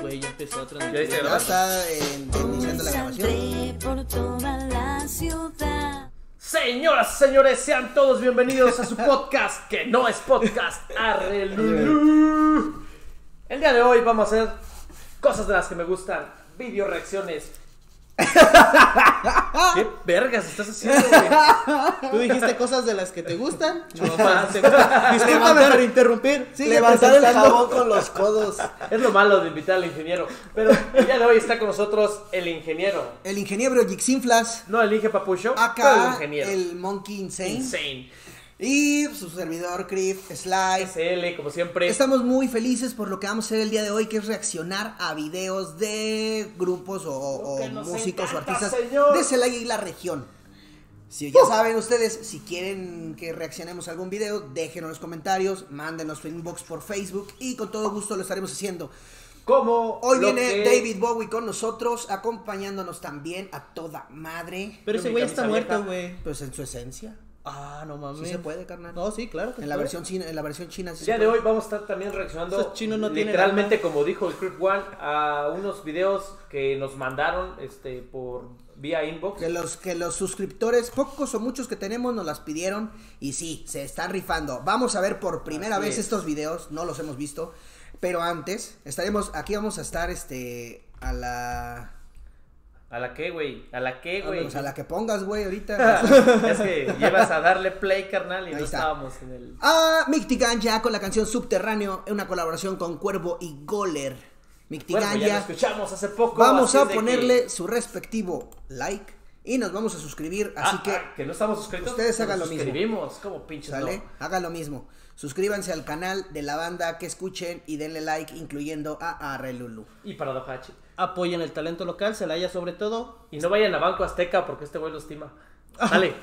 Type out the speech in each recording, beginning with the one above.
Güey, ya empezó a transmitir. Ya está en- iniciando la grabación. Saldré por toda la ciudad. Señoras, señores, sean todos bienvenidos a su podcast, que no es podcast, Arrelulú. El día de hoy vamos a hacer cosas de las que me gustan, video reacciones. ¿Qué vergas estás haciendo, güey? ¿Tú dijiste cosas de las que te gustan? No, Ah, te- Discúlpame por interrumpir. Sigue Levantar el jabón con los codos. Es lo malo de invitar al ingeniero. Pero el día de hoy está con nosotros el ingeniero. El ingeniero Jixinflas, No el Inge Papucho, el acá ingeniero. el Monkey Insane. Insane. Y su servidor Crif, Sly. SL, como siempre. Estamos muy felices por lo que vamos a hacer el día de hoy, que es reaccionar a videos de grupos o, músicos o artistas señor. de Celaya y la región. Si ya saben ustedes, si quieren que reaccionemos a algún video, déjenos en los comentarios, mándenos inbox por Facebook y con todo gusto lo estaremos haciendo. Como Hoy viene que- David Bowie con nosotros, acompañándonos también a toda madre, Pero ese güey está muerto, güey. pues en su esencia. Ah, no mames. Sí se puede, carnal. No, sí, claro. que En la versión china, en la versión china sí El se día de hoy vamos a estar también reaccionando Esos chinos no tienen literalmente como dijo el Creep One a unos videos que nos mandaron este por vía inbox. Que los, que los suscriptores, pocos o muchos que tenemos, nos las pidieron. Y sí, se están rifando. Vamos a ver por primera Así vez es. estos videos. No los hemos visto. Pero antes, estaremos. Aquí vamos a estar este. A la. ¿A la qué, güey? ¿A la qué, güey? Pues a la que pongas, güey, ahorita. es que llevas a darle play, carnal, y Ahí no está. estábamos en el a Mictiganja con la canción Subterráneo. En una colaboración con Cuervo y Goler. Bueno, ya lo Mictiganja. escuchamos hace poco. vamos a que- ponerle su respectivo like. Y nos vamos a suscribir. Así Ah, que. ah, que no estamos suscritos. ustedes hagan lo mismo. Suscribimos, como pinches ¿Sale? no. Hagan lo mismo. Suscríbanse al canal de la banda que escuchen y denle like, incluyendo a Arrelulu. Y Paradoja H. Apoyen el talento local, se la haya sobre todo. Y no vayan a Banco Azteca porque este güey lo estima. Dale.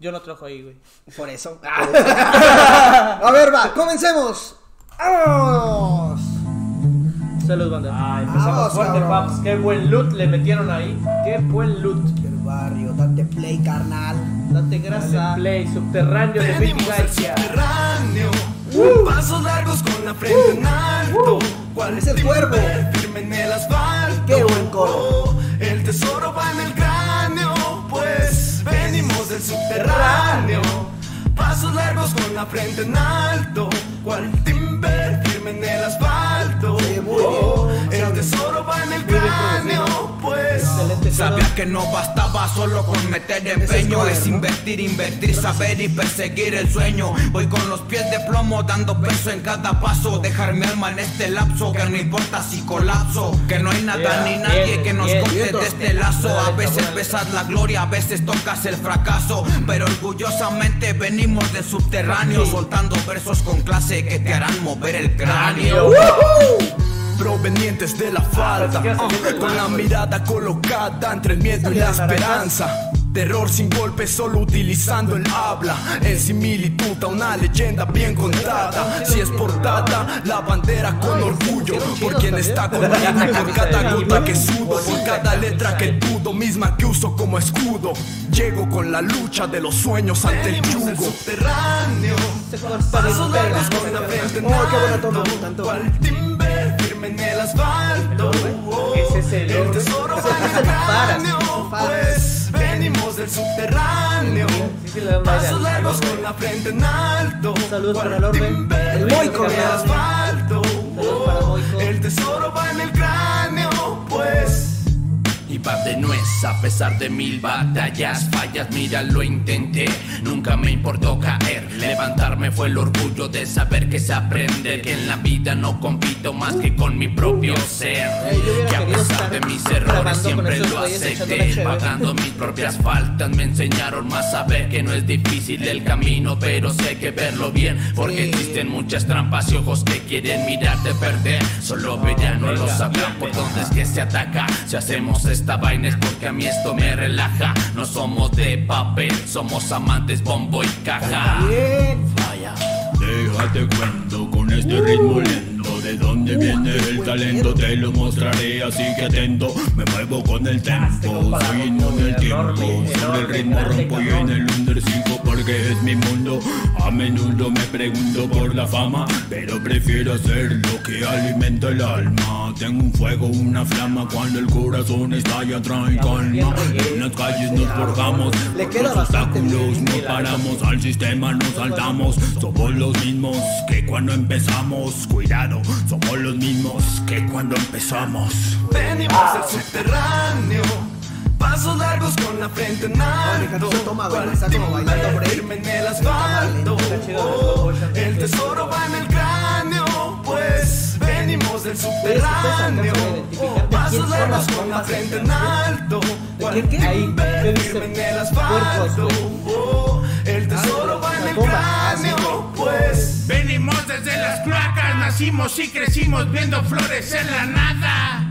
Yo no trabajo ahí, güey. Por eso. a ver, va, comencemos. ¡Vamos! Salud, banda. Ah, empezamos Vamos, fuerte, cabrón. paps. Qué buen loot le metieron ahí. Qué buen loot. El barrio, date play, carnal. Date grasa. Dale play, subterráneo de Gaia. subterráneo Pasos largos con la frente en alto ¿Cuál Es el cuervo. Firme en el asfalto Qué buen coro. El tesoro va en el cráneo Pues venimos del subterráneo Pasos largos con la frente en alto ¿Cuál timber firme en el asfalto Bien. El tesoro va en el cráneo Pues. Sabía que no bastaba solo con meter empeño es invertir, invertir, saber y perseguir el sueño. Voy con los pies de plomo dando peso en cada paso Dejar mi alma en este lapso Que no importa si colapso Que no hay nada ni nadie que nos corte de este lazo. A veces besas la gloria, a veces tocas el fracaso Pero orgullosamente venimos del subterráneo Soltando versos con clase que te harán mover el cráneo provenientes de la falta, Pensé que ibas a decir el con la mirada colocada entre el miedo y la esperanza. Terror sin golpe, solo utilizando el habla. En similitud a una leyenda bien contada. Si es portada, la bandera con orgullo. Por quien está conmigo, por cada gota que sudo, por cada letra que dudo, misma que uso como escudo. Llego con la lucha de los sueños ante el yugo. subterráneo. Pasos largos con la frente en alto, en el asfalto. Ese es el El oro. tesoro va en el cráneo, pues venimos del subterráneo. Sí, sí, Pasos largos con la frente en alto. Saludos para el orbe. timber El Moico, en el asfalto. El tesoro va en el cráneo, pues. Y va de nuez a pesar de mil batallas, fallas, mira lo intenté, nunca me importó caer, levantarme fue el orgullo de saber que se aprende, que en la vida no compito más que con mi propio ser, Ey, yo hubiera que a pesar de mis errores siempre lo acepté, pagando mis propias faltas, me enseñaron más a ver que no es difícil el camino, pero hay que verlo bien, porque existen muchas trampas y ojos que quieren mirarte perder, solo verán, no lo sabrán por dónde es que se ataca, si hacemos esta vaina es porque a mí esto me relaja, no somos de papel, somos amantes bombo y caja. Déjate cuento con este ritmo lento de de dónde viene el talento te lo mostraré, así que atento, me muevo con el tempo, soy inmune del tiempo, sobre el ritmo rompo y en el under 5 porque es mi mundo. A menudo me pregunto por la fama, pero prefiero hacer lo que alimenta el alma. Tengo un fuego, una flama cuando el corazón estalla, trae calma. En las calles nos forjamos, los obstáculos no paramos, al sistema nos saltamos. Somos los mismos que cuando empezamos, cuidado, somos los mismos que cuando empezamos. Venimos del subterráneo. Pasos largos con la frente en alto. break. Firme en el asfalto. Oh, el tesoro va en el cráneo. Pues venimos del subterráneo. Pasos largos con la frente en alto. dice? Firme en el asfalto. Oh, el tesoro va en el cráneo. Venimos desde las cloacas, nacimos y crecimos viendo flores en la nada.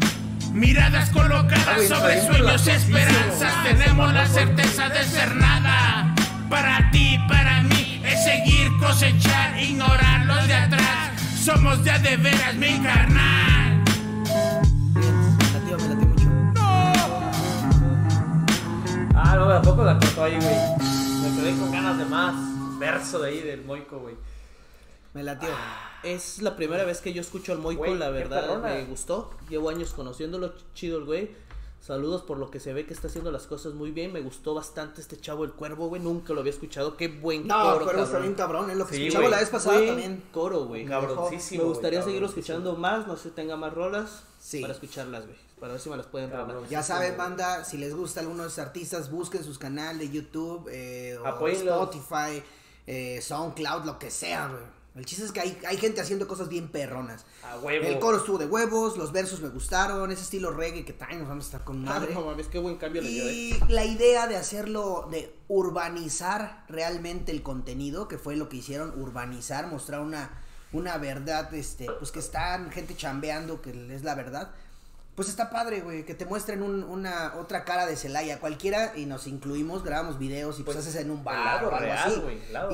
Miradas colocadas sobre sueños y esperanzas, tenemos la certeza de ser nada. Para ti, para mí, es seguir, cosechar, ignorar los de atrás. Somos de a de veras, mi carnal. Ah, no, tampoco la cortó ahí, güey. Me quedé con ganas de más verso de ahí del Moico, güey. Me latió. Es la primera vez que yo escucho al Moico, Güey, la verdad me gustó. Llevo años conociéndolo, chido el güey. Saludos por lo que se ve que está haciendo las cosas muy bien. Me gustó bastante este chavo el cuervo, güey. Nunca lo había escuchado. Qué buen No, coro, Cuervo está cabrón. bien cabrón, es lo que Sí, escuchaba la vez pasada Buen también. Coro, güey. Cabroncísimo. Me gustaría güey, seguirlo escuchando más, no sé, tenga más rolas Sí. para escucharlas, güey. Para ver si me las pueden rolar. Ya saben, banda, si les gusta alguno de esos artistas, busquen sus canales de YouTube, eh, o. Spotify, eh, SoundCloud, lo que sea, güey. El chiste es que hay, hay gente haciendo cosas bien perronas. A huevo. El coro estuvo de huevos, los versos me gustaron, ese estilo reggae que traen, nos vamos a estar con Ah, madre. no mames, qué buen cambio le dio, eh. Y la idea de hacerlo, de urbanizar realmente el contenido, que fue lo que hicieron, urbanizar, mostrar una, una verdad, este, pues que están gente chambeando, que es la verdad. Pues está padre, güey, que te muestren un- una otra cara de Celaya, cualquiera, y nos incluimos, grabamos videos y pues, Pues, haces en un bar lado o algo real, así.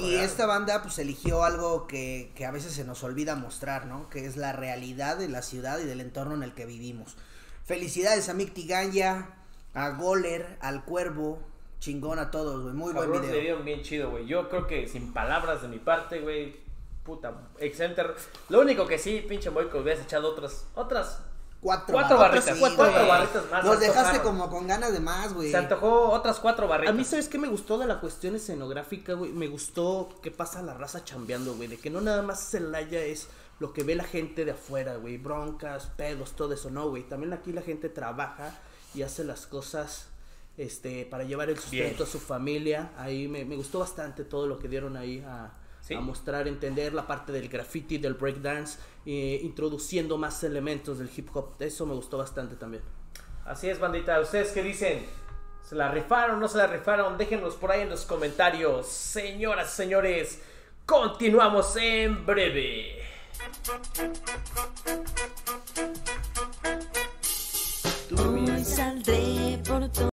y real. esta banda pues eligió algo que, que a veces se nos olvida mostrar, ¿no? Que es la realidad de la ciudad y del entorno en el que vivimos. Felicidades a Mick Tiganya, a Goler, al Cuervo, chingón a todos, güey. Muy buen Cabrón, le video. dieron bien chido, güey. Yo creo que sin palabras de mi parte, güey. Puta, excelente. Lo único que sí, pinche Moico, hubieras echado otras, otras. Cuatro, Cuatro barritas, barritas, sí, cuatro barritas más, Nos dejaste como con ganas de más, güey. Se antojó otras cuatro barritas. A mí, ¿sabes qué me gustó de la cuestión escenográfica, güey? Me gustó que pasa la raza chambeando, güey. De que no nada más Celaya es lo que ve la gente de afuera, güey. Broncas, pedos, todo eso, no, güey. También aquí la gente trabaja y hace las cosas este, para llevar el sustento a su familia. Ahí me, me gustó bastante todo lo que dieron ahí a, Sí. a mostrar, entender la parte del graffiti, del breakdance, eh, introduciendo más elementos del hip hop. Eso me gustó bastante también. Así es, bandita. ¿Ustedes qué dicen? ¿Se la rifaron o no se la rifaron? Déjenos por ahí en los comentarios. Señoras y señores, continuamos en breve. Hoy saldré por todo.